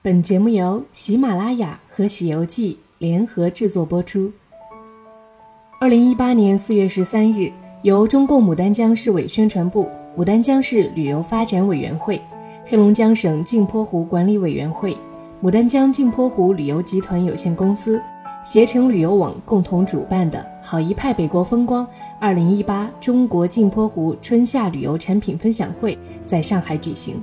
本节目由喜马拉雅和《喜游记》联合制作播出。二零一八年四月十三日，由中共牡丹江市委宣传部、牡丹江市旅游发展委员会、黑龙江省镜泊湖管理委员会、牡丹江镜泊湖旅游集团有限公司、携程旅游网共同主办的“好一派北国风光”二零一八中国镜泊湖春夏旅游产品分享会在上海举行。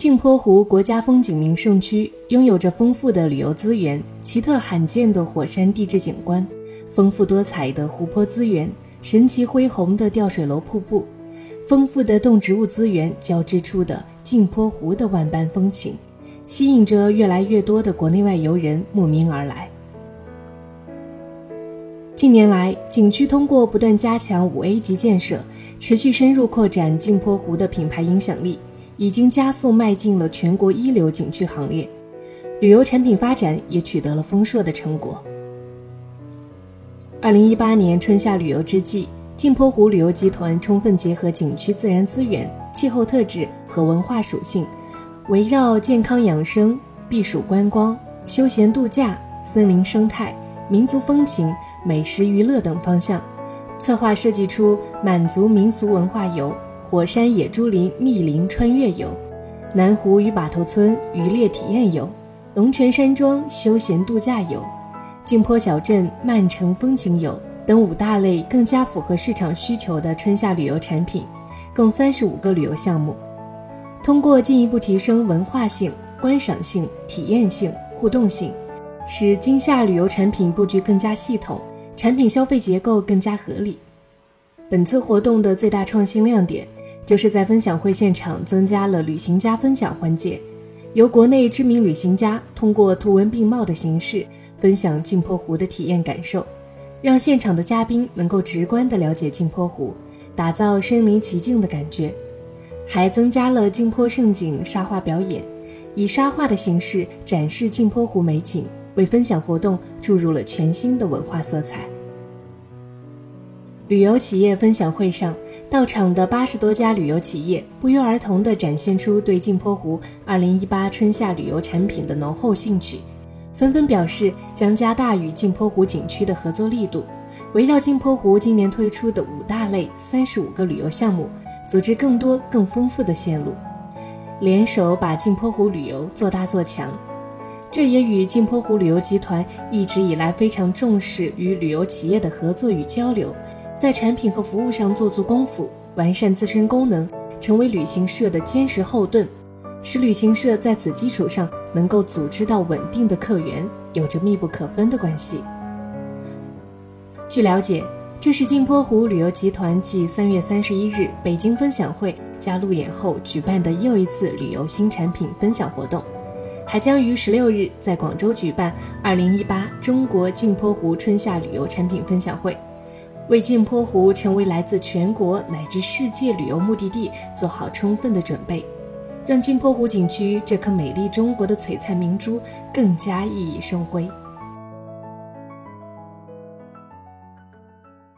镜泊湖国家风景名胜区拥有着丰富的旅游资源、奇特罕见的火山地质景观、丰富多彩的湖泊资源、神奇恢宏的吊水楼瀑布、丰富的动植物资源交织出的镜泊湖的万般风情，吸引着越来越多的国内外游人慕名而来。近年来，景区通过不断加强五 A 级建设，持续深入扩展镜泊湖的品牌影响力。已经加速迈进了全国一流景区行列，旅游产品发展也取得了丰硕的成果。二零一八年春夏旅游之际，镜泊湖旅游集团充分结合景区自然资源、气候特质和文化属性，围绕健康养生、避暑观光、休闲度假、森林生态、民族风情、美食娱乐等方向，策划设计出满族民俗文化游。火山野猪林密林穿越游，南湖与码头村渔猎体验游，龙泉山庄休闲度假游，镜泊小镇曼城风情游等五大类更加符合市场需求的春夏旅游产品，共三十五个旅游项目。通过进一步提升文化性、观赏性、体验性、互动性，使今夏旅游产品布局更加系统，产品消费结构更加合理。本次活动的最大创新亮点。就是在分享会现场增加了旅行家分享环节，由国内知名旅行家通过图文并茂的形式分享镜泊湖的体验感受，让现场的嘉宾能够直观地了解镜泊湖，打造身临其境的感觉。还增加了镜泊盛景沙画表演，以沙画的形式展示镜泊湖美景，为分享活动注入了全新的文化色彩。旅游企业分享会上。到场的八十多家旅游企业不约而同地展现出对镜泊湖2018春夏旅游产品的浓厚兴趣，纷纷表示将加大与镜泊湖景区的合作力度，围绕镜泊湖今年推出的五大类三十五个旅游项目，组织更多更丰富的线路，联手把镜泊湖旅游做大做强。这也与镜泊湖旅游集团一直以来非常重视与旅游企业的合作与交流。在产品和服务上做足功夫，完善自身功能，成为旅行社的坚实后盾，使旅行社在此基础上能够组织到稳定的客源，有着密不可分的关系。据了解，这是镜泊湖旅游集团继三月三十一日北京分享会加路演后举办的又一次旅游新产品分享活动，还将于十六日在广州举办二零一八中国镜泊湖春夏旅游产品分享会。为镜泊湖成为来自全国乃至世界旅游目的地做好充分的准备，让镜泊湖景区这颗美丽中国的璀璨明珠更加熠熠生辉。